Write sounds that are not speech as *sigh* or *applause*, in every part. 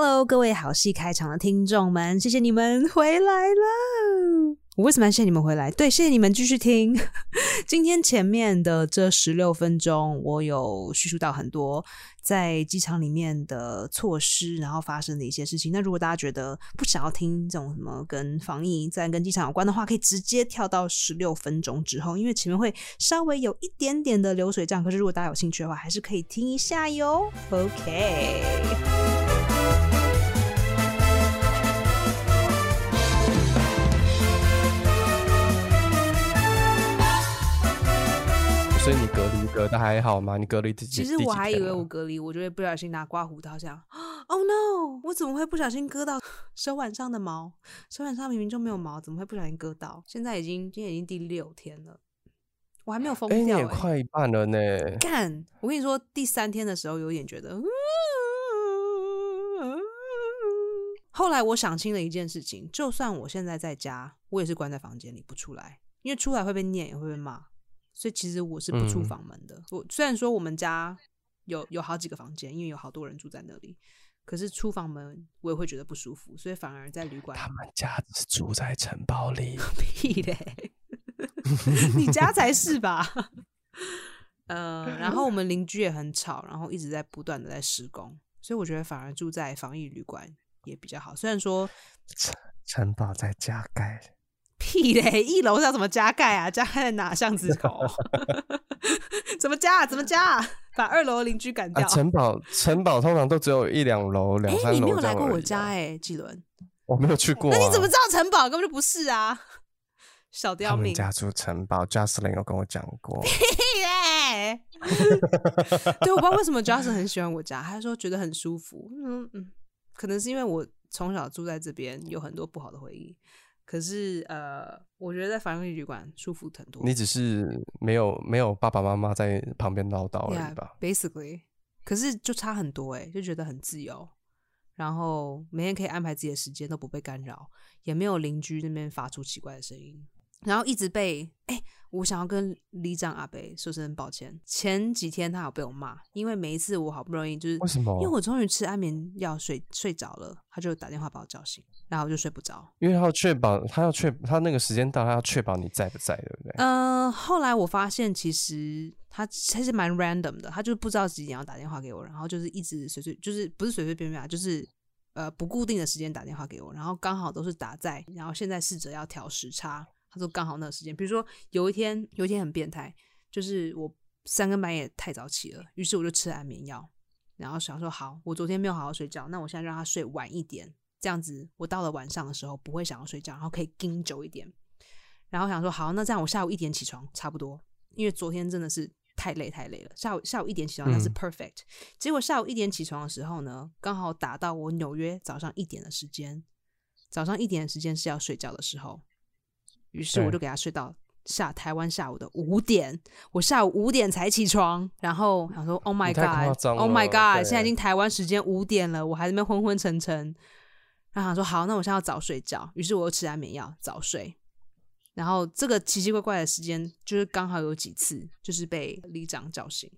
Hello，各位好戏开场的听众们，谢谢你们回来了。我为什么要谢谢你们回来？对，谢谢你们继续听。*laughs* 今天前面的这十六分钟，我有叙述到很多在机场里面的措施，然后发生的一些事情。那如果大家觉得不想要听这种什么跟防疫、在跟机场有关的话，可以直接跳到十六分钟之后，因为前面会稍微有一点点的流水账。可是如果大家有兴趣的话，还是可以听一下哟。OK。所以你隔离隔的还好吗？你隔离第其实我还以为我隔离，我就会不小心拿刮胡刀这样。Oh no！我怎么会不小心割到 *laughs* 手腕上的毛？手腕上明明就没有毛，怎么会不小心割到？现在已经今天已经第六天了，我还没有疯掉。哎，你也快一半了呢。干！我跟你说，第三天的时候有点觉得，后来我想清了一件事情：就算我现在在家，我也是关在房间里不出来，因为出来会被念，也会被骂。所以其实我是不出房门的。我虽然说我们家有有好几个房间，因为有好多人住在那里，可是出房门我也会觉得不舒服，所以反而在旅馆。他们家是住在城堡里，*laughs* 屁嘞！*laughs* 你家才是吧？*laughs* 呃，然后我们邻居也很吵，然后一直在不断的在施工，所以我觉得反而住在防疫旅馆也比较好。虽然说城城堡在加盖。屁嘞！一楼要怎么加盖啊？加盖在哪巷子口？*laughs* 怎么加？怎么加？把二楼邻居赶掉。城堡城堡通常都只有一两楼、两三楼。你没有来过我家哎，纪伦。我没有去过。那你怎么知道城堡根本就不是啊？小的要命。家住城堡，Justin 有跟我讲过。屁嘞！*laughs* 对，我不知道为什么 Justin 很喜欢我家，他说觉得很舒服。嗯嗯，可能是因为我从小住在这边，有很多不好的回忆。可是，呃，我觉得在防疫旅馆舒服很多。你只是没有没有爸爸妈妈在旁边唠叨而已吧？Basically，可是就差很多哎，就觉得很自由，然后每天可以安排自己的时间，都不被干扰，也没有邻居那边发出奇怪的声音。然后一直被哎，我想要跟里长阿北说声抱歉。前几天他有被我骂，因为每一次我好不容易就是为什么？因为我终于吃安眠药睡睡着了，他就打电话把我叫醒，然后我就睡不着。因为他要确保他要确他那个时间到，他要确保你在不在，对不对？嗯，后来我发现其实他他是蛮 random 的，他就不知道几点要打电话给我，然后就是一直随随就是不是随随便便啊，就是呃不固定的时间打电话给我，然后刚好都是打在，然后现在试着要调时差。他说刚好那个时间，比如说有一天，有一天很变态，就是我三更半夜太早起了，于是我就吃了安眠药，然后想说好，我昨天没有好好睡觉，那我现在让他睡晚一点，这样子我到了晚上的时候不会想要睡觉，然后可以盯久一点。然后想说好，那这样我下午一点起床差不多，因为昨天真的是太累太累了，下午下午一点起床那是 perfect。结果下午一点起床的时候呢，刚好打到我纽约早上一点的时间，早上一点的时间是要睡觉的时候。于是我就给他睡到下台湾下午的五点，我下午五点才起床，然后想说 Oh my God，Oh my God，现在已经台湾时间五点了，我还在那昏昏沉沉。然后想说好，那我现在要早睡觉，于是我又吃安眠药早睡。然后这个奇奇怪怪的时间，就是刚好有几次就是被里长叫醒，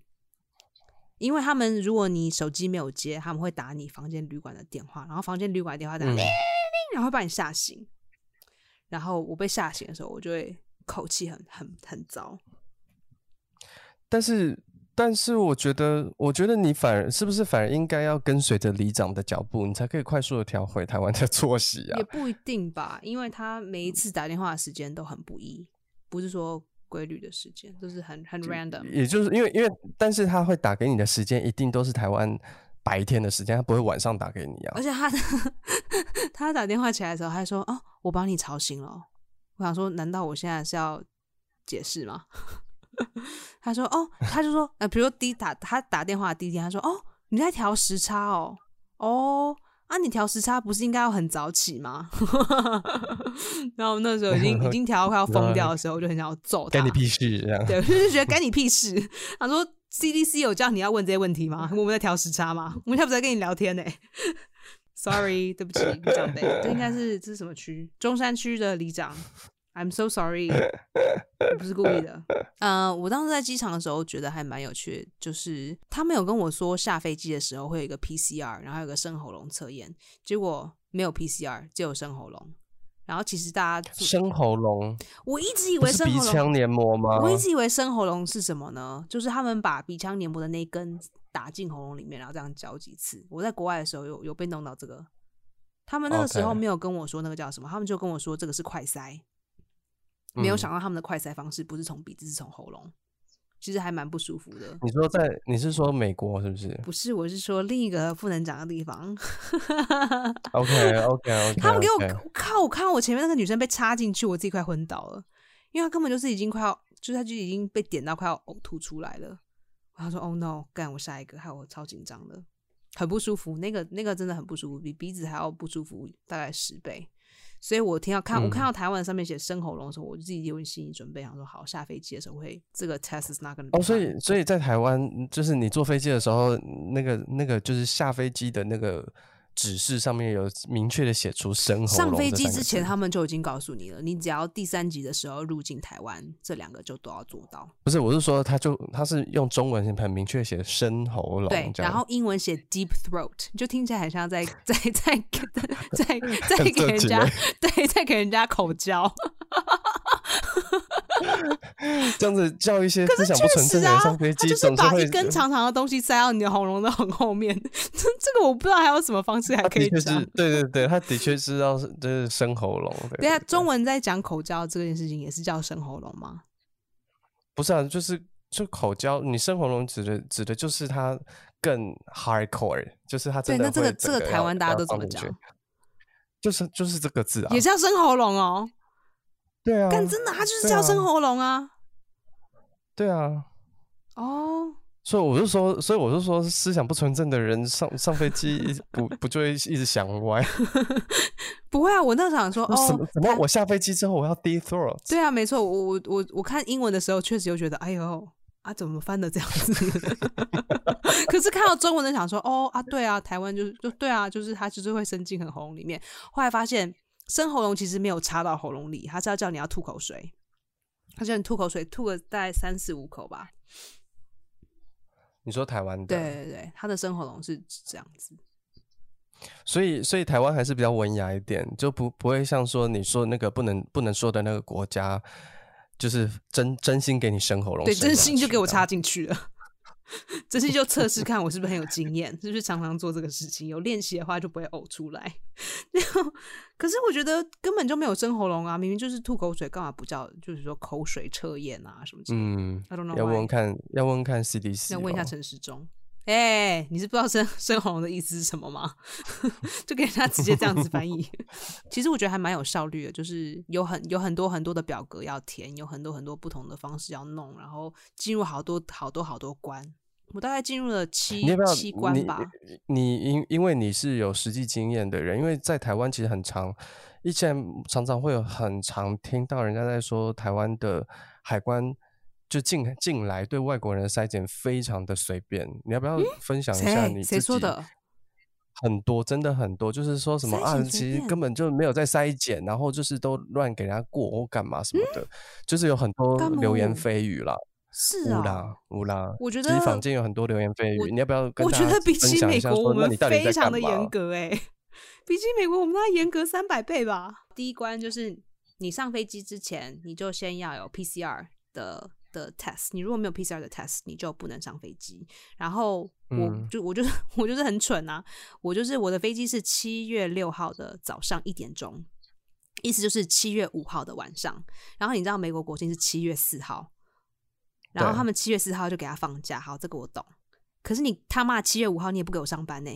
因为他们如果你手机没有接，他们会打你房间旅馆的电话，然后房间旅馆电话打铃铃，然后会把你吓醒。然后我被吓醒的时候，我就会口气很很很糟。但是，但是，我觉得，我觉得你反而是不是反而应该要跟随着里长的脚步，你才可以快速的调回台湾的作息啊？也不一定吧，因为他每一次打电话的时间都很不一，不是说规律的时间，就是很很 random。也就是因为，因为，但是他会打给你的时间一定都是台湾白天的时间，他不会晚上打给你啊。而且他 *laughs* 他打电话起来的时候，他说：“哦。”我把你吵醒了，我想说，难道我现在是要解释吗？*laughs* 他说：“哦，他就说，呃，比如说第打他打电话第一天，他说：哦，你在调时差哦，哦，啊，你调时差不是应该要很早起吗？*laughs* 然后那时候已经已经调到快要疯掉的时候，我就很想要揍他，干你屁事这样。对，我就是觉得干你屁事。他说：“CDC 有叫你要问这些问题吗？*laughs* 我们在调时差吗？我们现在不在跟你聊天呢。*laughs* ” Sorry，对不起，里长辈，*laughs* 这应该是这是什么区？中山区的里长，I'm so sorry，我不是故意的。呃，我当时在机场的时候觉得还蛮有趣的，就是他们有跟我说下飞机的时候会有一个 PCR，然后有个生喉咙测验，结果没有 PCR，只有生喉咙。然后其实大家生喉咙，我一直以为生鼻腔黏膜吗？我一直以为生喉咙是什么呢？就是他们把鼻腔黏膜的那根打进喉咙里面，然后这样嚼几次。我在国外的时候有有被弄到这个，他们那个时候没有跟我说那个叫什么，他们就跟我说这个是快塞。没有想到他们的快塞方式不是从鼻子，是从喉咙，其实还蛮不舒服的。你说在你是说美国是不是？不是，我是说另一个不能讲的地方。*laughs* OK OK OK。他们给我靠！我看到我前面那个女生被插进去，我自己快昏倒了，因为她根本就是已经快要，就是她就已经被点到快要呕吐出来了。他说：“Oh no！” 干我下一个，害我超紧张的，很不舒服。那个那个真的很不舒服，比鼻子还要不舒服，大概十倍。所以我听到看我看到台湾上面写生喉咙的时候，我就自己有心理准备，想说好下飞机的时候会这个 test is not gonna。哦，所以所以在台湾，就是你坐飞机的时候，那个那个就是下飞机的那个。指示上面有明确的写出生喉上飞机之前，他们就已经告诉你了。你只要第三集的时候入境台湾，这两个就都要做到。不是，我是说，他就他是用中文很明确写生喉咙，对，然后英文写 deep throat，就听起来很像在在在在 *laughs* 在给人家 *laughs* 对，在给人家口交。*laughs* *laughs* 这样子叫一些思想不纯正的人上飞机，就是把一根长长的东西塞到你的喉咙的很后面。*laughs* 这这个我不知道还有什么方式还可以讲。对对对，他的确是要就是生喉咙。对啊，中文在讲口交这件事情也是叫生喉咙吗？不是啊，就是就口交，你生喉咙指的指的就是它更 hardcore，就是它真的。对，那这个这个台湾大家都怎么讲？就是就是这个字啊，也叫生喉咙哦。对啊，但真的，他就是叫生喉咙啊。对啊。哦。所以我就说，所以我就说，思想不纯正的人上上飞机，不不就会一直想歪？*laughs* 不会啊，我那时候想说，哦，什么？什么？我下飞机之后我要 deep throat？对啊，没错，我我我我看英文的时候，确实又觉得，哎呦啊，怎么翻的这样子？*laughs* 可是看到中文的，想说，哦啊，对啊，台湾就是就对啊，就是他就是会伸进很喉咙里面。后来发现。生喉咙其实没有插到喉咙里，他是要叫你要吐口水，他叫你吐口水，吐个大概三四五口吧。你说台湾的？对对对，他的生喉咙是这样子。所以，所以台湾还是比较文雅一点，就不不会像说你说那个不能不能说的那个国家，就是真真心给你生喉咙，对，真心就给我插进去了。*laughs* 这次就测试看我是不是很有经验，是不是常常做这个事情？有练习的话就不会呕出来。*laughs* 然后，可是我觉得根本就没有生喉咙啊，明明就是吐口水，干嘛不叫就是说口水测验啊什么？嗯，要问问看，要问问看 CDC，要问一下陈时中。哎，你是不知道生 *laughs* 生喉咙的意思是什么吗？就给人家直接这样子翻译。其实我觉得还蛮有效率的，就是有很有很多很多的表格要填，有很多很多不同的方式要弄，然后进入好多好多好多关。我大概进入了七七关吧。你因因为你是有实际经验的人，因为在台湾其实很长，以前常常会有很常听到人家在说台湾的海关就进进来对外国人的筛检非常的随便。你要不要分享一下你谁说的？很多真的很多，就是说什么啊，其实根本就没有在筛检，然后就是都乱给人家过或干嘛什么的，就是有很多流言蜚语啦。是啊，乌拉，我觉得其实坊间有很多流言蜚语，你要不要？我觉得比起美国，我们非常的严格哎，比起美国，我们那严格三百倍吧。第一关就是你上飞机之前，你就先要有 PCR 的的 test，你如果没有 PCR 的 test，你就不能上飞机。然后我就我就是 *laughs* 我就是很蠢啊，我就是我的飞机是七月六号的早上一点钟，意思就是七月五号的晚上。然后你知道美国国庆是七月四号。然后他们七月四号就给他放假，好，这个我懂。可是你他妈七月五号你也不给我上班呢？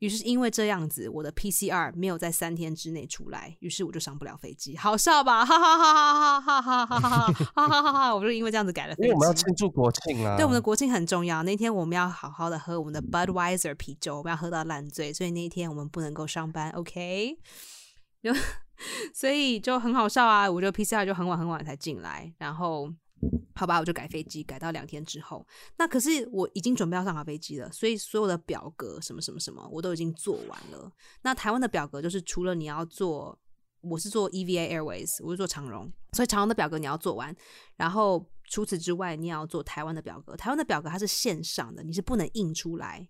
于是因为这样子，我的 PCR 没有在三天之内出来，于是我就上不了飞机。好笑吧？哈哈哈哈哈哈哈哈哈哈哈哈哈！我就因为这样子改了飞机。因为我们要庆祝国庆啊！对，我们的国庆很重要。那天我们要好好的喝我们的 Budweiser 啤酒，我们要喝到烂醉，所以那一天我们不能够上班。OK，就 *laughs* 所以就很好笑啊！我就 PCR 就很晚很晚才进来，然后。好吧，我就改飞机，改到两天之后。那可是我已经准备要上好飞机了，所以所有的表格什么什么什么我都已经做完了。那台湾的表格就是除了你要做我是做 EVA Airways，我是做长荣，所以长荣的表格你要做完，然后除此之外，你也要做台湾的表格。台湾的表格它是线上的，你是不能印出来，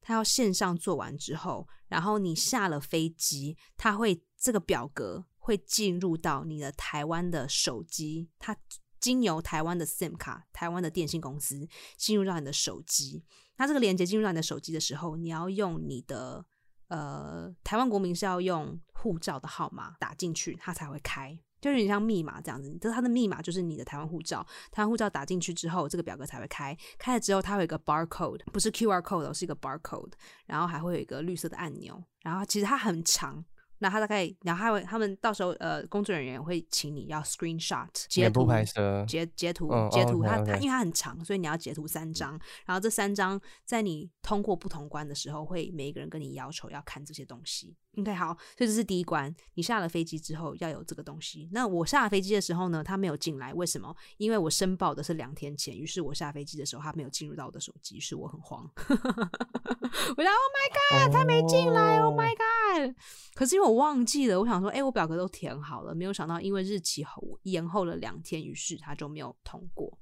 它要线上做完之后，然后你下了飞机，它会这个表格会进入到你的台湾的手机，它经由台湾的 SIM 卡、台湾的电信公司进入到你的手机。那这个连接进入到你的手机的时候，你要用你的呃，台湾国民是要用护照的号码打进去，它才会开，就有点像密码这样子。就是它的密码就是你的台湾护照，台湾护照打进去之后，这个表格才会开。开了之后，它有一个 barcode，不是 QR code，是一个 barcode，然后还会有一个绿色的按钮，然后其实它很长。那他大概，然后他会，他们到时候呃，工作人员会请你要 screenshot 截图拍摄，截截图截图，他他因为他很长，所以你要截图三张，然后这三张在你通过不同关的时候，会每一个人跟你要求要看这些东西。OK，好，所以这是第一关。你下了飞机之后要有这个东西。那我下了飞机的时候呢，他没有进来，为什么？因为我申报的是两天前，于是我下飞机的时候他没有进入到我的手机，是我很慌。*laughs* 我说 Oh my God，他没进来！Oh my God！可是因为我忘记了，我想说，哎，我表格都填好了，没有想到因为日期延后了两天，于是他就没有通过。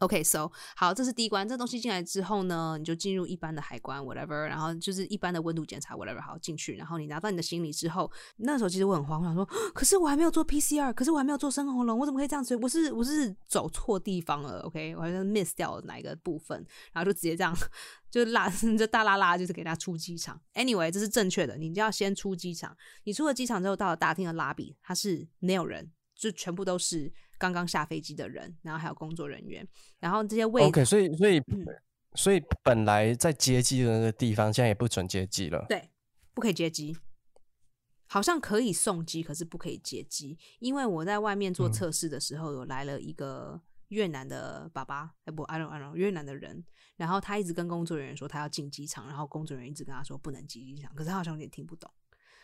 OK，so 好，这是第一关。这东西进来之后呢，你就进入一般的海关，whatever，然后就是一般的温度检查，whatever，好进去。然后你拿到你的行李之后，那时候其实我很慌，我想说，可是我还没有做 PCR，可是我还没有做生喉咙，我怎么可以这样子？我是我是走错地方了？OK，我好像 miss 掉了哪一个部分，然后就直接这样 *laughs* 就拉就大拉拉，就是给他出机场。Anyway，这是正确的，你就要先出机场。你出了机场之后，到了大厅的拉比，它是没有人，就全部都是。刚刚下飞机的人，然后还有工作人员，然后这些位置。OK，所以所以所以本来在接机的那个地方，现在也不准接机了。对，不可以接机。好像可以送机，可是不可以接机。因为我在外面做测试的时候，有来了一个越南的爸爸，哎不，I don't I don't 越南的人，然后他一直跟工作人员说他要进机场，然后工作人员一直跟他说不能进机场，可是他好像有点听不懂。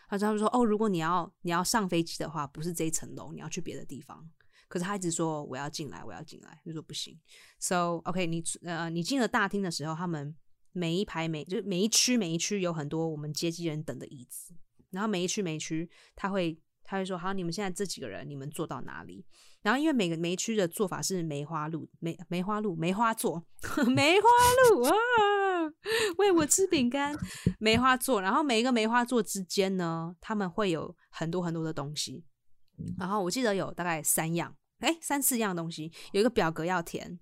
他他们说哦，如果你要你要上飞机的话，不是这一层楼，你要去别的地方。可是他一直说我要进来，我要进来，就说不行。So OK，你呃，你进了大厅的时候，他们每一排每就是每一区每一区有很多我们接机人等的椅子，然后每一区每一区他会他会说好，你们现在这几个人，你们坐到哪里？然后因为每个每一区的做法是梅花鹿梅梅花鹿梅花座 *laughs* 梅花鹿啊，喂我吃饼干梅花座，然后每一个梅花座之间呢，他们会有很多很多的东西。然后我记得有大概三样，哎，三四样东西，有一个表格要填，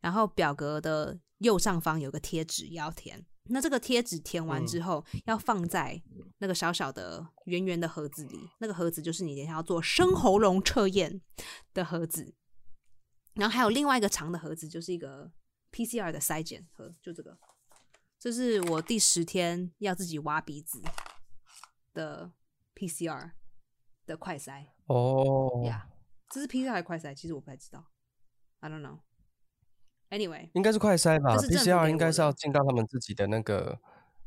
然后表格的右上方有个贴纸要填。那这个贴纸填完之后，要放在那个小小的圆圆的盒子里，那个盒子就是你等下要做生喉咙测验的盒子。然后还有另外一个长的盒子，就是一个 PCR 的筛检盒，就这个，这是我第十天要自己挖鼻子的 PCR 的快筛。哦，呀，这是 PCR 还是快筛？其实我不太知道，I don't know。Anyway，应该是快筛吧？PCR 应该是要进到他们自己的那个。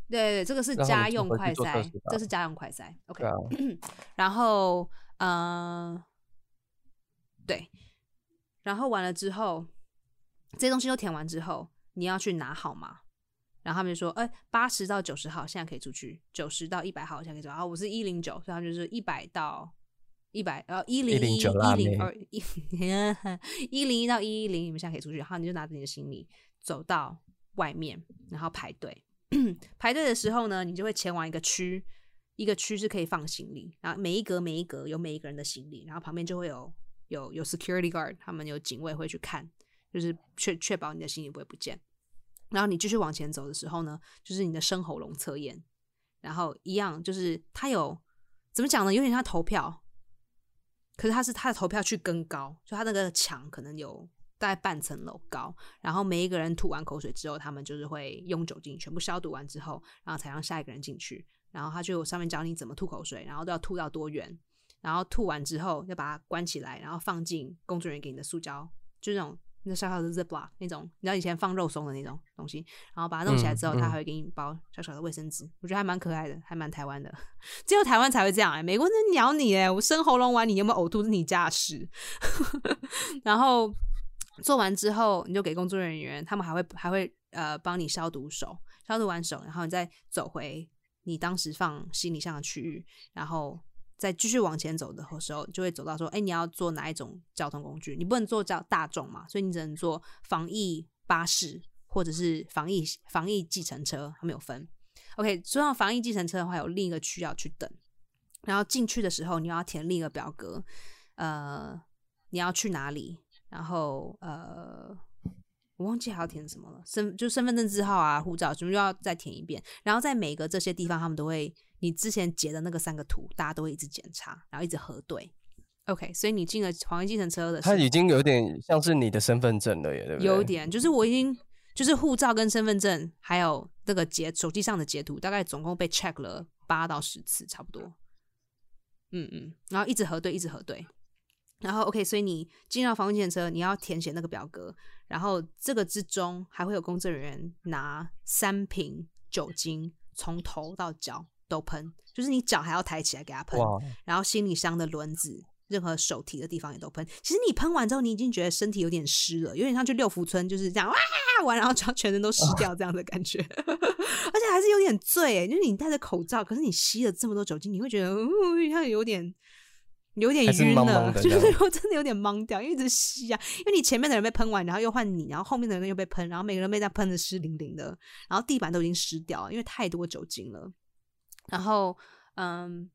对对，这个是家用快筛，这是家用快筛。OK，*coughs* 然后嗯，对，然后完了之后，这些东西都填完之后，你要去拿号码，然后他们就说：“哎，八十到九十号现在可以出去，九十到一百号现在可以走。”然后我是一零九，所以他们就是一百到。一百呃一零一一零二一一零一到一一零，你们现在可以出去。然后你就拿着你的行李走到外面，然后排队。*clears throat* 排队的时候呢，你就会前往一个区，一个区是可以放行李。然后每一格每一格有每一个人的行李，然后旁边就会有有有 security guard，他们有警卫会去看，就是确确保你的行李不会不见。然后你继续往前走的时候呢，就是你的生喉咙测验，然后一样就是它有怎么讲呢？有点像投票。可是他是他的投票去更高，就他那个墙可能有大概半层楼高，然后每一个人吐完口水之后，他们就是会用酒精全部消毒完之后，然后才让下一个人进去。然后他就上面教你怎么吐口水，然后都要吐到多远，然后吐完之后要把它关起来，然后放进工作人员给你的塑胶，就那种。那小小的 ziplock 那种，你知道以前放肉松的那种东西，然后把它弄起来之后，他还会给你包小小的卫生纸，我觉得还蛮可爱的，还蛮台湾的。*laughs* 只有台湾才会这样哎，美国人鸟你哎，我生喉咙完你有没有呕吐是你家的事。*laughs* 然后做完之后，你就给工作人员，他们还会还会呃帮你消毒手，消毒完手，然后你再走回你当时放行李箱的区域，然后。再继续往前走的时候，就会走到说，哎，你要坐哪一种交通工具？你不能坐叫大众嘛，所以你只能坐防疫巴士或者是防疫防疫计程车，他们有分。OK，说到防疫计程车的话，有另一个区要去等，然后进去的时候你要填另一个表格，呃，你要去哪里？然后呃，我忘记还要填什么了，身就身份证字号啊、护照什么又要再填一遍。然后在每个这些地方，他们都会。你之前截的那个三个图，大家都会一直检查，然后一直核对。OK，所以你进了黄金计程车的，它已经有点像是你的身份证了，耶，对不对？有点，就是我已经就是护照跟身份证，还有那个截手机上的截图，大概总共被 check 了八到十次，差不多。嗯嗯，然后一直核对，一直核对。然后 OK，所以你进到防疫计程车，你要填写那个表格，然后这个之中还会有工作人员拿三瓶酒精从头到脚。都喷，就是你脚还要抬起来给他喷，然后行李箱的轮子，任何手提的地方也都喷。其实你喷完之后，你已经觉得身体有点湿了，有点像去六福村就是这样哇完，然后全全身都湿掉这样的感觉，*laughs* 而且还是有点醉，就是你戴着口罩，可是你吸了这么多酒精，你会觉得像有点有点晕了，*laughs* 就是我真的有点懵掉，因为一直吸啊，因为你前面的人被喷完，然后又换你，然后后面的人又被喷，然后每个人被在喷的湿淋淋的，然后地板都已经湿掉，因为太多酒精了。然后，嗯，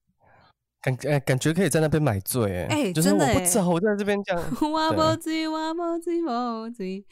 感哎，感觉可以在那边买醉哎，就是我不知道我在这边讲，我不醉我不醉不醉。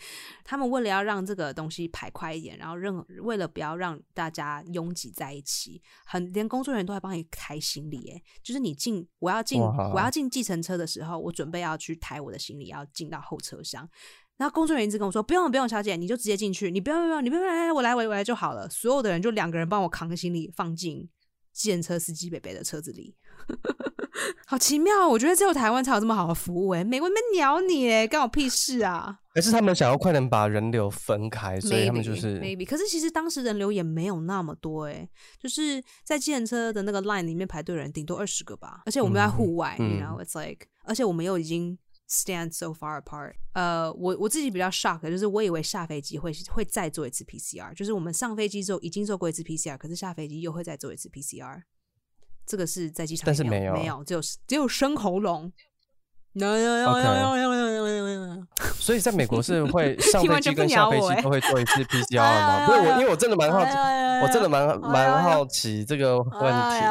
他们为了要让这个东西排快一点，然后任为了不要让大家拥挤在一起，很连工作人员都在帮你抬行李哎，就是你进我要进我要进计程车的时候，我准备要去抬我的行李，要进到后车厢，然后工作人员一直跟我说不用不用，小姐你就直接进去，你不用不用你不用来来我来我来就好了，所有的人就两个人帮我扛行李放进。计程车司机北北的车子里，*laughs* 好奇妙！我觉得只有台湾才有这么好的服务哎，美国没鸟你哎，关我屁事啊！还是他们想要快点把人流分开，所以他们就是 maybe。可是其实当时人流也没有那么多哎，就是在计程车的那个 line 里面排队人顶多二十个吧，而且我们在户外，然后 it's like，而且我们又已经。Stand so far apart。呃，我我自己比较 shock，就是我以为下飞机会会再做一次 PCR，就是我们上飞机之后已经做过一次 PCR，可是下飞机又会再做一次 PCR。这个是在机场，但是没有，没有，只有只有生喉咙。所以在美国是会 *laughs* 上飞机跟下飞机都会做一次 PCR 吗？*laughs* 不是我，因为我真的蛮好奇，我真的蛮蛮好奇这个问题。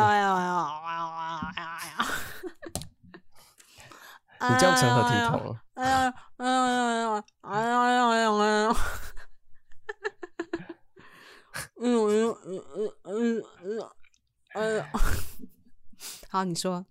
你这样成何体统？哎呀，哎呀，哎呀，哎呀，哎呀，哎呀，哎呀！嗯嗯嗯嗯嗯，哎呀！好，你说。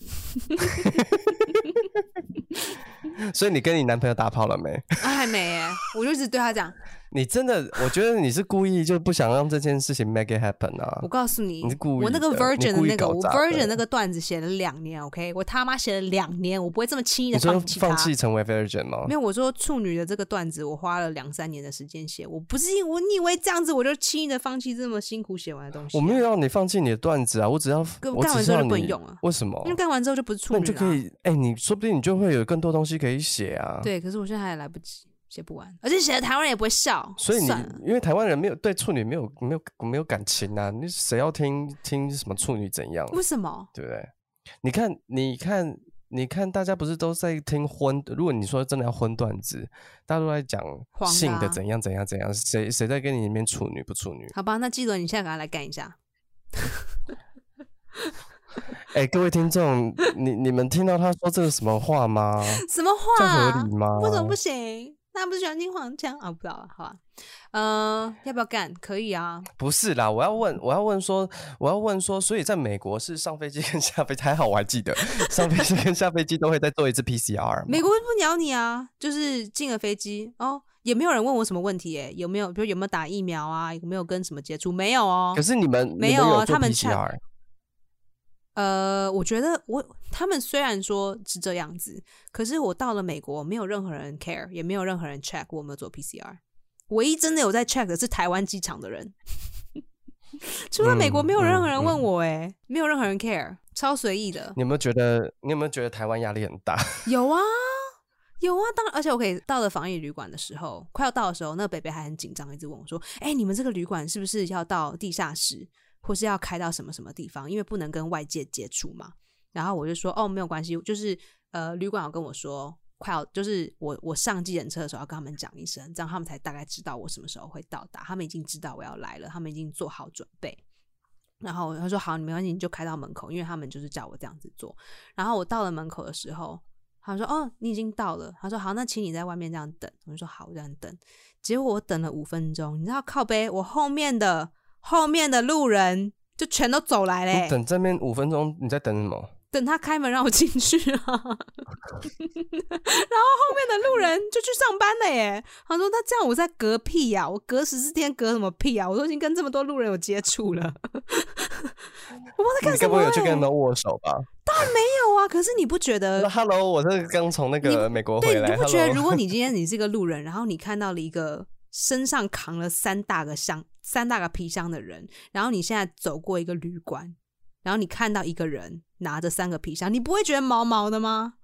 *laughs* 所以你跟你男朋友打炮了没？还没哎，我就一直对他讲。你真的，我觉得你是故意就不想让这件事情 make it happen 啊！我告诉你，你是故意。我那个 virgin 的那个，我 virgin 那个段子写了两年，OK，我他妈写了两年，我不会这么轻易的放弃放弃成为 virgin 吗？没有，我说处女的这个段子，我花了两三年的时间写，我不是因我，你以为这样子我就轻易的放弃这么辛苦写完的东西？我没有让你放弃你的段子啊，我只要干完之后就不能用了。为什么？因为干完之后就不是处女了。就可以，哎，你说不定你就会有更多东西可以写啊。对，可是我现在还来不及。写不完，而且写的台湾人也不会笑，所以你因为台湾人没有对处女没有没有没有感情啊，你谁要听听什么处女怎样？为什么？对不对？你看，你看，你看，大家不是都在听荤？如果你说真的要荤段子，大家都在讲性的怎样怎样怎样，谁谁在跟你里面处女不处女？好吧，那记得你现在赶快来干一下。*laughs* 哎，各位听众，你你们听到他说这个什么话吗？*laughs* 什么话？这合理吗？为什么不行？他不是喜欢听黄腔啊？不知道了，好吧。嗯，要不要干？可以啊。不是啦，我要问，我要问说，我要问说，所以在美国是上飞机跟下飞机还好，我还记得上飞机跟下飞机都会再做一次 PCR。美国不鸟你啊，就是进了飞机哦，也没有人问我什么问题，哎，有没有，比如有没有打疫苗啊，有没有跟什么接触？没有哦。可是你们没有啊？他们 PCR。呃，我觉得我他们虽然说是这样子，可是我到了美国，没有任何人 care，也没有任何人 check 我有没有做 PCR。唯一真的有在 check 的是台湾机场的人，除了美国，没有任何人问我，哎，没有任何人 care，超随意的。你有没有觉得？你有没有觉得台湾压力很大？*laughs* 有啊，有啊，当然，而且我可以到了防疫旅馆的时候，快要到的时候，那个北北还很紧张，一直问我说：“哎，你们这个旅馆是不是要到地下室？”或是要开到什么什么地方，因为不能跟外界接触嘛。然后我就说哦没有关系，就是呃旅馆有跟我说快要就是我我上计程车的时候要跟他们讲一声，这样他们才大概知道我什么时候会到达，他们已经知道我要来了，他们已经做好准备。然后他说好，你没关系，你就开到门口，因为他们就是叫我这样子做。然后我到了门口的时候，他说哦你已经到了，他说好，那请你在外面这样等。我就说好，我这样等。结果我等了五分钟，你知道靠背我后面的后面的路人就全都走来嘞。等这边五分钟，你在等什么？等他开门让我进去啊。然后后面的路人就去上班了耶。他说他这样我在隔屁呀，我隔十四天隔什么屁啊？我都已经跟这么多路人有接触了。*laughs* 我不知道在干什么。你该不会有去跟他们握手吧？当然没有啊。可是你不觉得？Hello，我是刚从那个美国回来。对，你不觉得如果你今天你是一个路人，*laughs* 然后你看到了一个身上扛了三大个箱、三大个皮箱的人，然后你现在走过一个旅馆，然后你看到一个人拿着三个皮箱，你不会觉得毛毛的吗？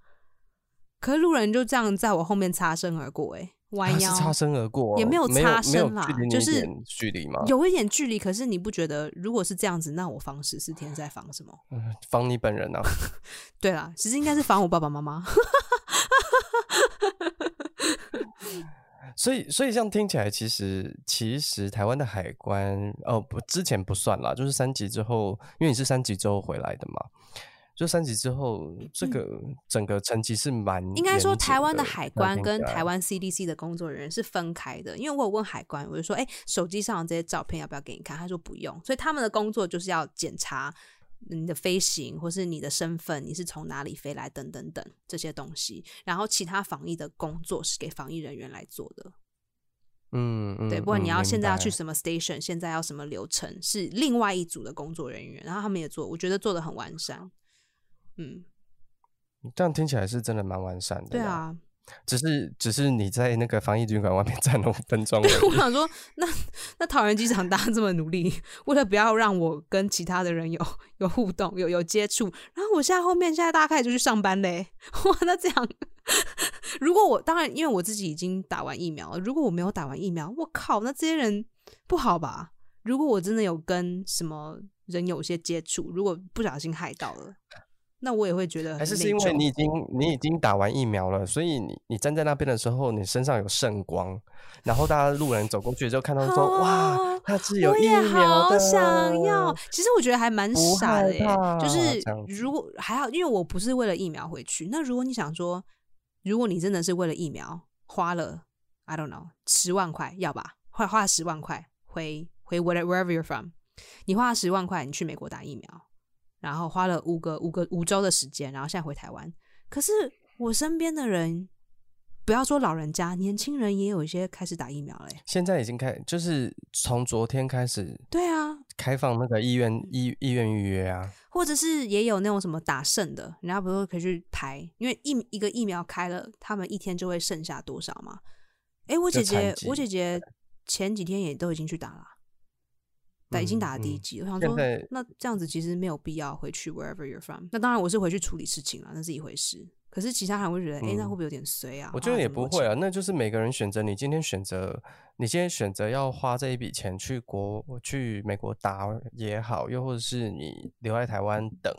可是路人就这样在我后面擦身而过，哎。弯腰擦身而过，也没有擦身啦，就是距离吗？有一点距离，可是你不觉得，如果是这样子，那我防十四天在防什么？防你本人啊？*laughs* 对啦，其实应该是防我爸爸妈妈。所以，所以这样听起来，其实，其实台湾的海关，哦，不，之前不算啦，就是三级之后，因为你是三级之后回来的嘛。就三级之后，这个整个层级是蛮应该说，台湾的海关跟台湾 CDC 的工作人员是分开的。因为我有问海关，我就说：“哎，手机上的这些照片要不要给你看？”他说：“不用。”所以他们的工作就是要检查你的飞行，或是你的身份，你是从哪里飞来，等等等这些东西。然后其他防疫的工作是给防疫人员来做的。嗯，对。不管你要现在要去什么 station，现在要什么流程，是另外一组的工作人员，然后他们也做，我觉得做的很完善。嗯，这样听起来是真的蛮完善的。对啊，只是只是你在那个防疫旅馆外面 *laughs* 站了五分钟。我想说，那那桃园机场大家这么努力，为了不要让我跟其他的人有有互动、有有接触，然后我现在后面现在大概就去上班嘞。*laughs* 哇，那这样，*laughs* 如果我当然因为我自己已经打完疫苗了，如果我没有打完疫苗，我靠，那这些人不好吧？如果我真的有跟什么人有些接触，如果不小心害到了。那我也会觉得，还是是因为你已经你已经打完疫苗了，所以你你站在那边的时候，你身上有圣光，然后大家路人走过去之后看到说，哇，他是有疫苗的，想要。其实我觉得还蛮傻的耶，就是如果还好，因为我不是为了疫苗回去。那如果你想说，如果你真的是为了疫苗花了，I don't know，十万块要吧，花花十万块回回 wherever you're from，你花了十万块，你去美国打疫苗。然后花了五个五个五周的时间，然后现在回台湾。可是我身边的人，不要说老人家，年轻人也有一些开始打疫苗嘞。现在已经开，就是从昨天开始。对啊，开放那个医院医医院预约啊，或者是也有那种什么打剩的，人家不是可以去排，因为一一个疫苗开了，他们一天就会剩下多少嘛？哎，我姐姐，我姐姐前几天也都已经去打了。打已经打了第一剂，我想说，那这样子其实没有必要回去 wherever you're from。那当然我是回去处理事情了，那是一回事。可是其他人会觉得，哎，那会不会有点衰啊？我觉得也不会啊，那就是每个人选择。你今天选择，你今天选择要花这一笔钱去国去美国打也好，又或者是你留在台湾等，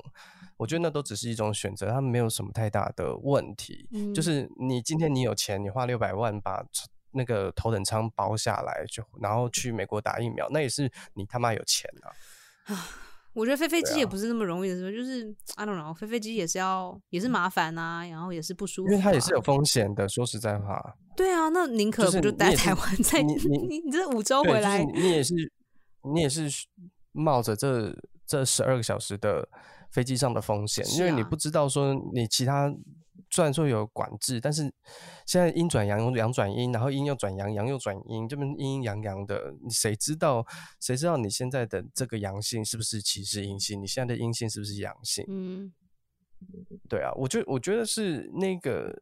我觉得那都只是一种选择，他们没有什么太大的问题。就是你今天你有钱，你花六百万把。那个头等舱包下来，就然后去美国打疫苗，那也是你他妈有钱啊！啊，我觉得飞飞机也不是那么容易的事，就是 I don't know，飞飞机也是要也是麻烦呐，然后也是不舒服，因为它也是有风险的。说实在话，对啊，那宁可不就待台湾，在你你 *laughs* 你这五周回来，你也是你也是冒着这这十二个小时的飞机上的风险，因为你不知道说你其他。虽然说有管制，但是现在阴转阳，阳转阴，然后阴又转阳，阳又转阴，这边阴阴阳阳的，谁知道？谁知道你现在的这个阳性是不是其实阴性？你现在的阴性是不是阳性？嗯，对啊，我觉我觉得是那个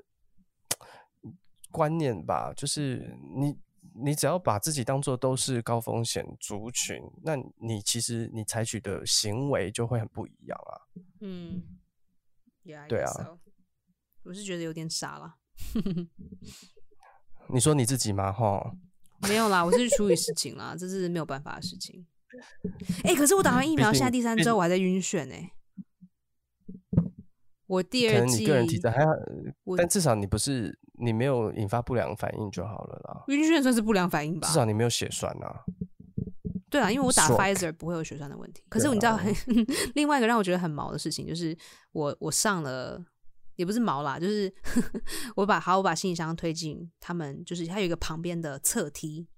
观念吧，就是你你只要把自己当做都是高风险族群，那你其实你采取的行为就会很不一样啊。嗯，对啊。我是觉得有点傻了。*laughs* 你说你自己吗？哈，没有啦，我是去处理事情啦，这是没有办法的事情。哎，可是我打完疫苗，现在第三周我还在晕眩哎。我第二季你个人体质还要，但至少你不是你没有引发不良反应就好了啦。晕眩算是不良反应吧至？少你没有血栓啊。对啊，因为我打 Pfizer 不会有血栓的问题。可是你知道啊，*laughs* 另外一个让我觉得很毛的事情，就是我我上了也不是毛啦，就是 *laughs* 我把好我把行李箱推进他们，就是它有一个旁边的侧梯。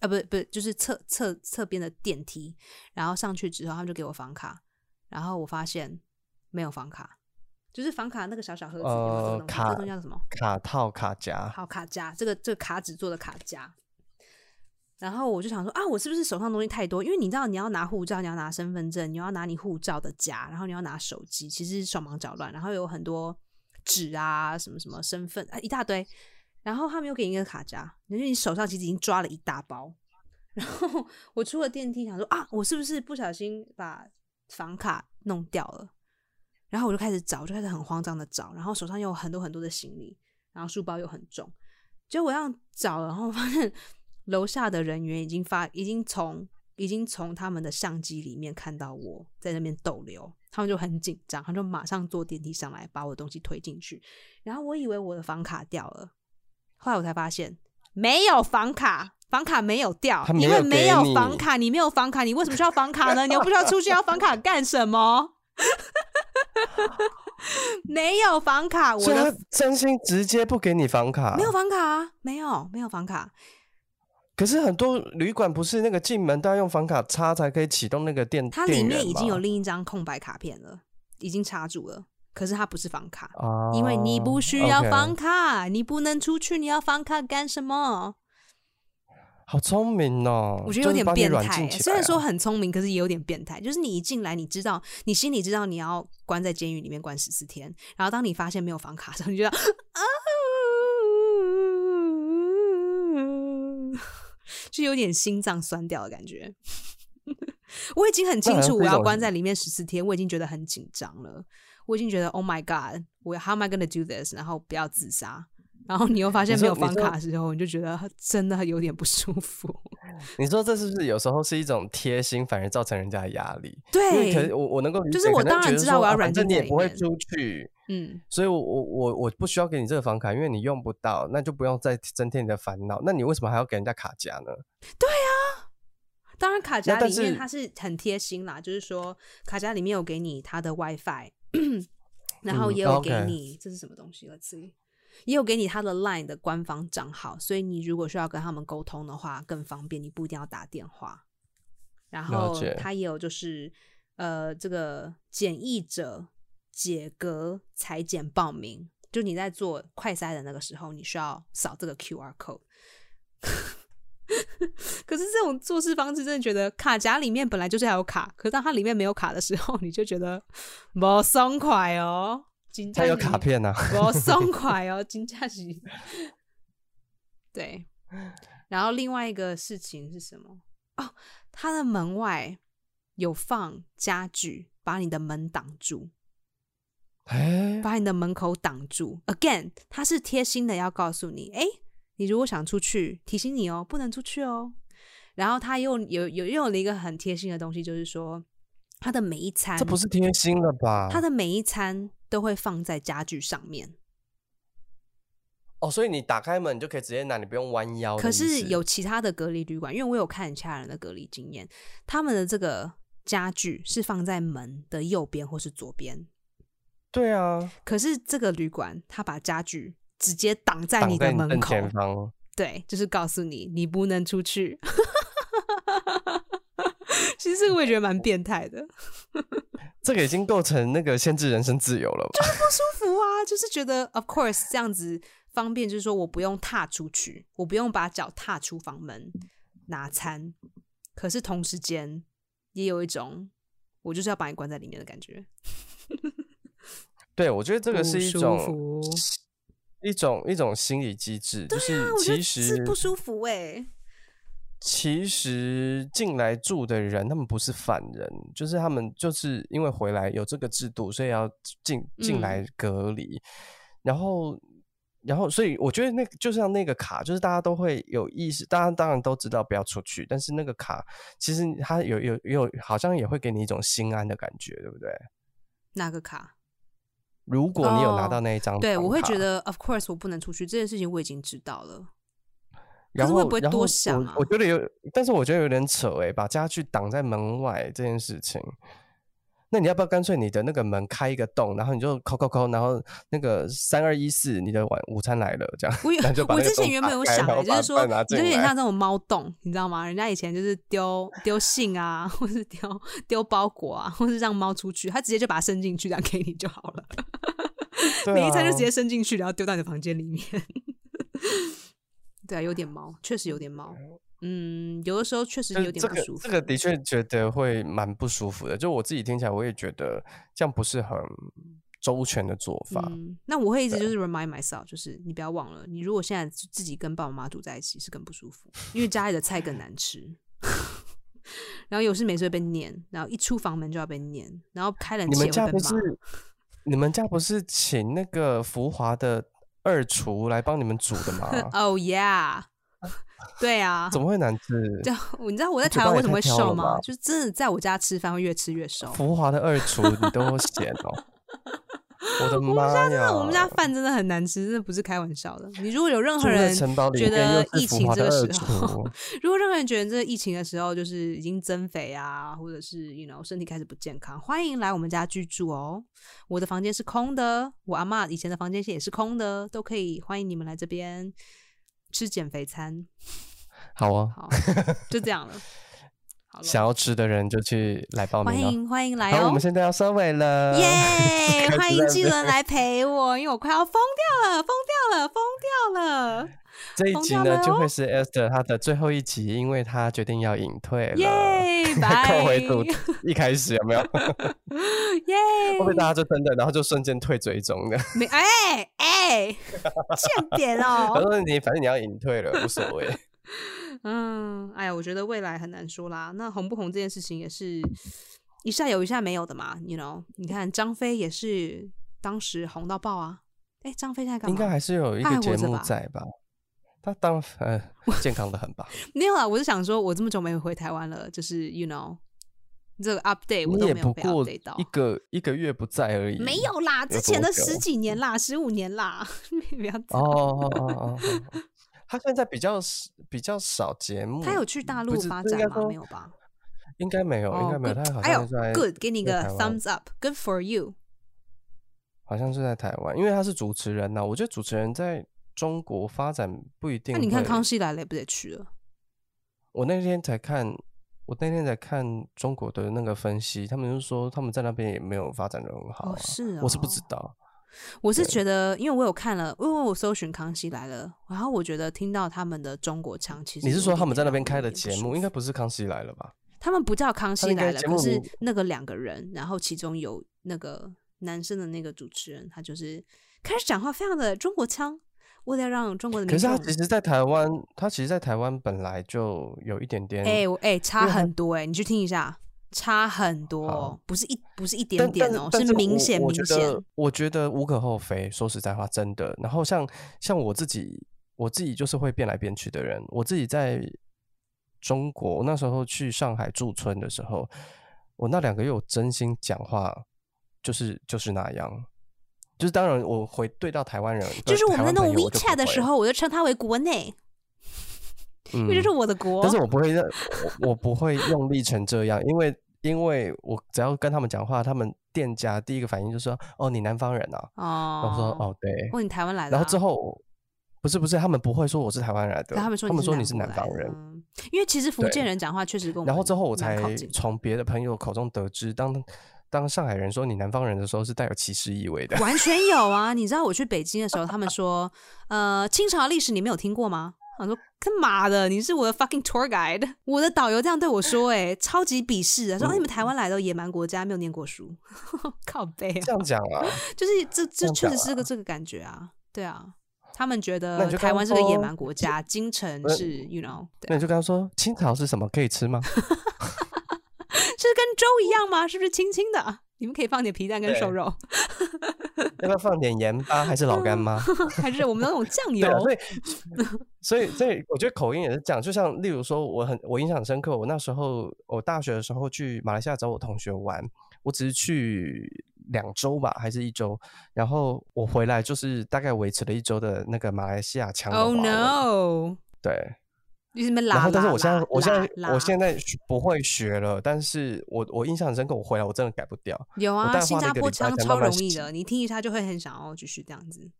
啊，不是不是，就是侧侧侧边的电梯，然后上去之后，他们就给我房卡，然后我发现没有房卡，就是房卡那个小小盒子，呃卡个东西叫什么？卡套卡夹，好卡夹，这个这个卡纸做的卡夹。然后我就想说啊，我是不是手上东西太多？因为你知道，你要拿护照，你要拿身份证，你要拿你护照的夹，然后你要拿手机，其实手忙脚乱。然后有很多纸啊，什么什么身份啊，一大堆。然后他们又给你一个卡夹，因为你手上其实已经抓了一大包。然后我出了电梯，想说啊，我是不是不小心把房卡弄掉了？然后我就开始找，就开始很慌张的找，然后手上又有很多很多的行李，然后书包又很重，结果我要找，然后发现 *laughs* 楼下的人员已经发，已经从已经从他们的相机里面看到我在那边逗留，他们就很紧张，他们就马上坐电梯上来把我的东西推进去，然后我以为我的房卡掉了，后来我才发现没有房卡。房卡没有掉因为没有房卡，你没有房卡，你为什么需要房卡呢？你又不需要出去，要房卡干什么？*laughs* 没有房卡，我真心直接不给你房卡。没有房卡啊，没有没有房卡，可是很多旅馆不是那个进门都要用房卡插才可以启动那个电，它里面已经有另一张空白卡片了，已经插住了，可是它不是房卡，啊，因为你不需要房卡，你不能出去，你要房卡干什么？好聪明哦，我觉得有点变态虽然说啊很聪明，可是也有点变态。就是你一进来，你知道，你心里知道你要关在监狱里面关十四天，然后当你发现没有房卡的时候，你就觉得 *laughs* 啊，就有点心脏酸掉的感觉。*laughs* 我已经很清楚我要关在里面十四天，我已经觉得很紧张了。我已经觉得 Oh my God，我 How am I gonna do this？然后不要自杀。然后你又发现没有房卡的时候，你就觉得真的有点不舒服。*laughs* 你说这是不是有时候是一种贴心，反而造成人家的压力？对可是，我我能够理解，就是我当然知道我要软禁在里反正你也不会出去，嗯，所以我我我我不需要给你这个房卡，因为你用不到，那就不用再增添你的烦恼。那你为什么还要给人家卡夹呢？对啊当然卡夹里面它是很贴心啦，就是说卡夹里面有给你它的 WiFi，*clears throat* 然后嗯也有给你、这是什么东西？Let's see，也有给你他的 Line 的官方账号，所以你如果需要跟他们沟通的话更方便，你不一定要打电话。然后解它也有就是呃这个检疫者解隔裁剪报名，就你在做快筛的那个时候，你需要扫这个 QR code。*laughs* 可是这种做事方式，真的觉得卡夹里面本来就是还有卡，可是当它里面没有卡的时候，*laughs* 你就觉得不松快哦。真的它有卡片啊，不松 *laughs* 快哦，金价是。对，然后另外一个事情是什么？哦，它的门外有放家具，把你的门挡住，哎，把你的门口挡住。Again，他是贴心的，要告诉你，哎，你如果想出去，提醒你哦，不能出去哦。然后他又有有又有了一个很贴心的东西，就是说他的每一餐，这不是贴心了吧？他的每一餐都会放在家具上面。哦，所以你打开门你就可以直接拿，你不用弯腰。可是有其他的隔离旅馆，因为我有看其他人的隔离经验，他们的这个家具是放在门的右边或是左边，对啊，可是这个旅馆他把家具直接挡在你的门口，前方。对，就是告诉你你不能出去。*laughs* 其实这个我也觉得蛮变态的，*laughs* 这个已经构成那个限制人身自由了吧？不舒服啊，就是觉得 of course 这样子方便，就是说我不用踏出去，我不用把脚踏出房门拿餐，可是同时间也有一种我就是要把你关在里面的感觉。对，我觉得这个是一种服一种一种心理机制，就是其实是不舒服哎、其实进来住的人，他们不是犯人，就是他们就是因为回来有这个制度，所以要进进嗯来隔离，然后。然后，所以我觉得那个就像那个卡，就是大家都会有意识，大家当然都知道不要出去，但是那个卡其实它有有有，好像也会给你一种心安的感觉，对不对？哪个卡？如果你有拿哦到那一张、对，我会觉，得，of course，我不能出去这件事情，我已经知道了。然是会不会多想啊我我觉得有，但是我觉得有点扯哎、把家具挡在门外这件事情。那你要不要干脆你的那个门开一个洞，然后你就敲敲敲，然后那个三二一四，你的晚午餐来了，这样。我有我之前原本有想、就是说，就有点像这种猫洞，你知道吗？人家以前就是丢丢信啊，或是丢丢包裹啊，或是让猫出去，他直接就把它伸进去，这样给你就好了。对每一餐就啊直接伸进去，然后丢到你的房间里面。*laughs* 对啊，有点毛，确实有点毛。嗯，有的时候确实有点不舒服。这个的确觉得会蛮不舒服的。就我自己听起来，我也觉得这样不是很周全的做法。嗯，那我会一直就是 remind myself，就是你不要忘了，你如果现在自己跟爸爸妈妈住在一起是更不舒服，因为家里的菜更难吃。*laughs* 然后有事没事会被念，然后一出房门就要被念，然后开冷气你们。家不是你们家不是请那个福华的二厨来帮你们煮的吗？*laughs* Oh yeah，*laughs* 对啊，怎么会难吃？你知道我在台湾为什么会瘦吗吧？就真的在我家吃饭会越吃越瘦。福华的二厨你都嫌哦！*laughs* *laughs* 我的妈呀！我们家饭真的很难吃，真的不是开玩笑的。你如果有任何人觉得疫情这个时候，，*laughs* 如果任何人觉得这个疫情的时候就是已经增肥啊，或者是 you know 身体开始不健康，欢迎来我们家居住哦。我的房间是空的，我阿妈以前的房间也是空的，都可以欢迎你们来这边吃减肥餐。好啊，好，就这样了。想要吃的人就去来报名哦。欢迎欢迎来好，我哦们！现在要收尾了，耶 *laughs* 欢迎纪伦来陪我，因为我快要疯掉了，疯掉了，疯掉了！这一集呢，就会是 Esther 她的最后一集，因为她决定要隐退了。耶，扣 *laughs* 回拜主一开始有没有？耶！*laughs* 会不会大家就真的，然后就瞬间退追踪的？没哎哎，欠扁他哦。说你反正你要隐退了，无所谓。*laughs* 嗯，哎呀，我觉得未来很难说啦。那红不红这件事情也是一下有一下没有的嘛。You know，你看张飞也是当时红到爆啊。哎，张飞现在干嘛？应该还是有一个节目在吧？他当呃健康的很吧？*laughs* 没有啦，我是想说，我这么久没回台湾了，就是 You know 这个 update 我也都没有过 update 到一。个一个月不在而已。没有啦，之前的十几年啦，十五年啦，*laughs* 不要这哦样。哦哦哦哦。哦他现在比较少比较少节目。他有去大陆发展吗？没有吧？应该没有，应哦该没有。他好像在，good，给你个 thumbs up，good for you。好像是在台湾，因为他是主持人呐、我觉得主持人在中国发展不一定。那你看《康，熙来了》也不得去了？我那天才看，我那天才看中国的那个分析，他们就说他们在那边也没有发展的很好、啊哦是我是不知哦道。我是觉得，因为我有看了，因为我搜寻《康熙来了》，然后我觉得听到他们的中国腔，其实你是说他们在那边开的节目，应该不是《康熙来了》吧？他们不叫《康熙来了是那个两个人，然后其中有那个男生的那个主持人，他就是开始讲话非常的中国腔，为了让中国的可，是他其实，在台湾，他其实，在台湾本来就有一点点，哎、我哎、差很多哎、你去听一下，差很多哦，不是一不是一点点哦，但是明显明显，我觉得无可厚非。说实在话，真的。然后像像我自己，我自己就是会变来变去的人。我自己在中国，那时候去上海驻村的时候，我那两个月我真心讲话，就是就是那样。就是当然，我回对到台湾人，就是我们在弄 WeChat 的时，候，我就称它为国内，因为这嗯是我的国。但是我不会认，我我不会用力成这样，因为因为我只要跟他们讲话，他们店家第一个反应就是说：“哦，你南方人啊。”哦，然后说：“哦，对。问，你台湾来的、啊，然后之后不是不是，他们不会说我是台湾来的，对他们说他们说你你是南方人。嗯因为其实福建人讲话确实跟我们然后之后我才从别的朋友口中得知，当当上海人说你南方人的时候，是带有歧视意味的。完全有啊！你知道我去北京的时候，他们 *laughs* 说，呃，清朝历史你没有听过吗？我说他妈的，你是我的 fucking tour guide，我的导游这样对我说、欸，超级鄙视的，说、嗯啊你们台湾来的野蛮国家，没有念过书，*laughs* 靠背啊这，样讲啊，就是这这确实是个这个感觉啊，对啊，他们觉得台湾是个野说蛮国家，京城呃是 you know，对那你就跟他说清朝是什么，可以吃吗？*laughs* 是跟粥一样吗？是不是轻轻的？你们可以放点皮蛋跟瘦肉，要不要放点盐巴还是老干妈？*laughs* 还是我们那种酱 *laughs* 对油啊，？所以 *laughs* 所以所以我觉得口音也是这样，就像例如说，我很我印象很深刻，我那时候我大学的时候去马来西亚找我同学玩，我只是去两周吧，还是一周？然后我回来就是大概维持了一周的那个马来西亚腔 Oh。no！对，你什么拉然后但是我现在我现在我现在不会学了，但是我我印象很深刻，我回来我真的改不掉。有啊，新加坡腔超容易的，你听一下就会很想要继续这样子。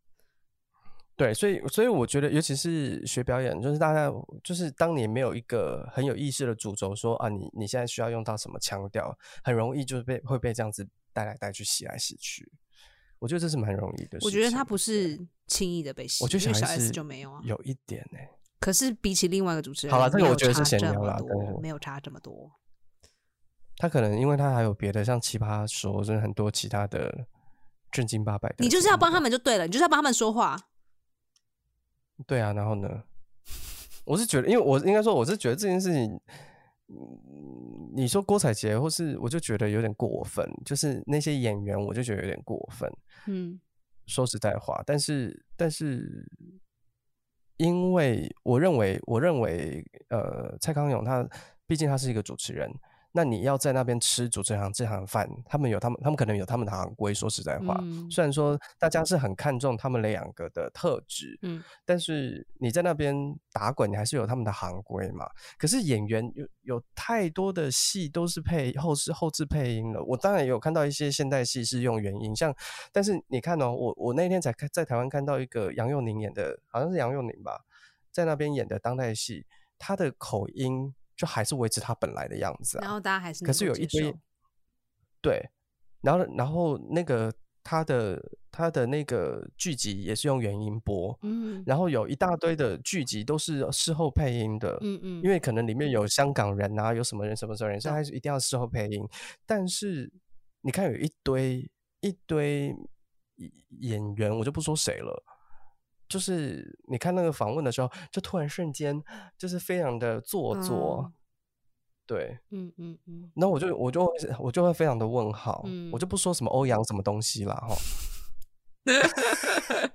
对，所以所以我觉得，尤其是学表演，就是大家就是当你没有一个很有意识的主轴说啊，你你现在需要用到什么腔调，很容易就是被会被这样子带来带去、洗来洗去。我觉得这是蛮容易的。我觉得他不是轻易的被洗，我觉得小 S 就没有啊。有一点呢、可是比起另外一个主持人，好了这个我觉得是差闲聊多啦没有差这么多。他可能因为他还有别的，像奇葩说，就是很多其他的正经八百的。你就是要帮他们就对了，你就是要帮他们说话。对啊，然后呢？我是觉得，因为我应该说，我是觉得这件事情，嗯，你说郭采洁，或是我就觉得有点过分，就是那些演员，我就觉得有点过分。嗯说实在话，但是但是，因为我认为，我认为，呃，蔡康永他毕竟他是一个主持人，那你要在那边吃主持人这行饭，他们有他们，他们可能有他们的行规。说实在话，嗯虽然说大家是很看重他们两个的特质，嗯，但是你在那边打滚，你还是有他们的行规嘛。可是演员有有太多的戏都是配后置后置配音了。我当然也有看到一些现代戏是用原音，像但是你看哦，我我那天才看在台湾看到一个杨佑宁演的，好像是杨佑宁吧，在那边演的当代戏，他的口音就还是维持他本来的样子啊。然后大家还是可是有一堆对，然后然后那个他的他的那个剧集也是用原音播，嗯然后有一大堆的剧集都是事后配音的，嗯嗯，因为可能里面有香港人啊，有什么人什么什么人，所以还是一定要事后配音。但是你看有一堆一堆演员，我就不说谁了。就是你看那个访问的时候，就突然瞬间就是非常的做作，哦对，嗯嗯嗯，那我就我就会我就会非常的问号，我就嗯不说什么欧阳什么东西啦哈。*laughs*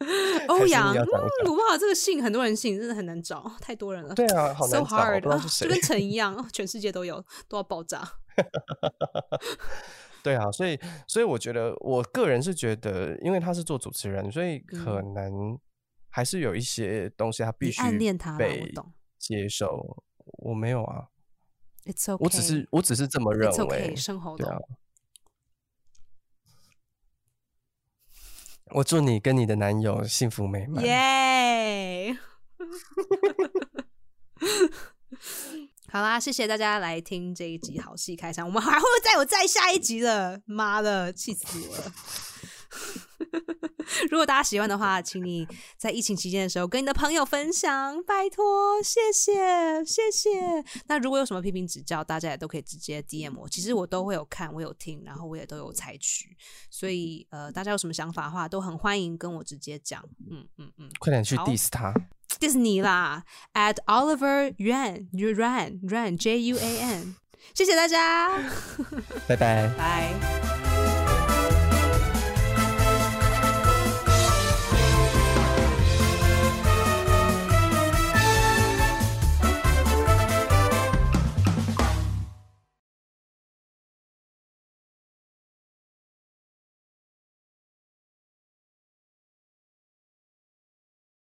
还是欧阳，你要讲一嗯，哇，这个姓很多人姓，真的很难找，太多人了。对啊，好难找，hard 啊不知道是，谁就跟。陈一样，哦全世界都有，都要爆炸。*laughs* 对啊，所以所以我觉得，我个人是觉得，因为他是做主持人，所以可嗯能还是有一些东西他必你须暗恋他接受。我没有啊，It's okay，我只是我只是这么认为 okay，。生活对啊。我祝你跟你的男友幸福美满。耶！*laughs* 好啦，谢谢大家来听这一集好戏开场，我们还会再有再下一集的，妈的，气死我了！*laughs* 如果大家喜欢的话，请你在疫情期间的时候跟你的朋友分享，拜托，谢谢，谢谢。那如果有什么批评指教，大家也都可以直接 DM 我，其实我都会有看，我有听，然后我也都有采取，所以呃，大家有什么想法的话，都很欢迎跟我直接讲。嗯嗯嗯。快点去 diss 他。迪士尼啦，at Oliver Yuan Yuan Yuan J U A N，谢谢大家，拜拜。拜。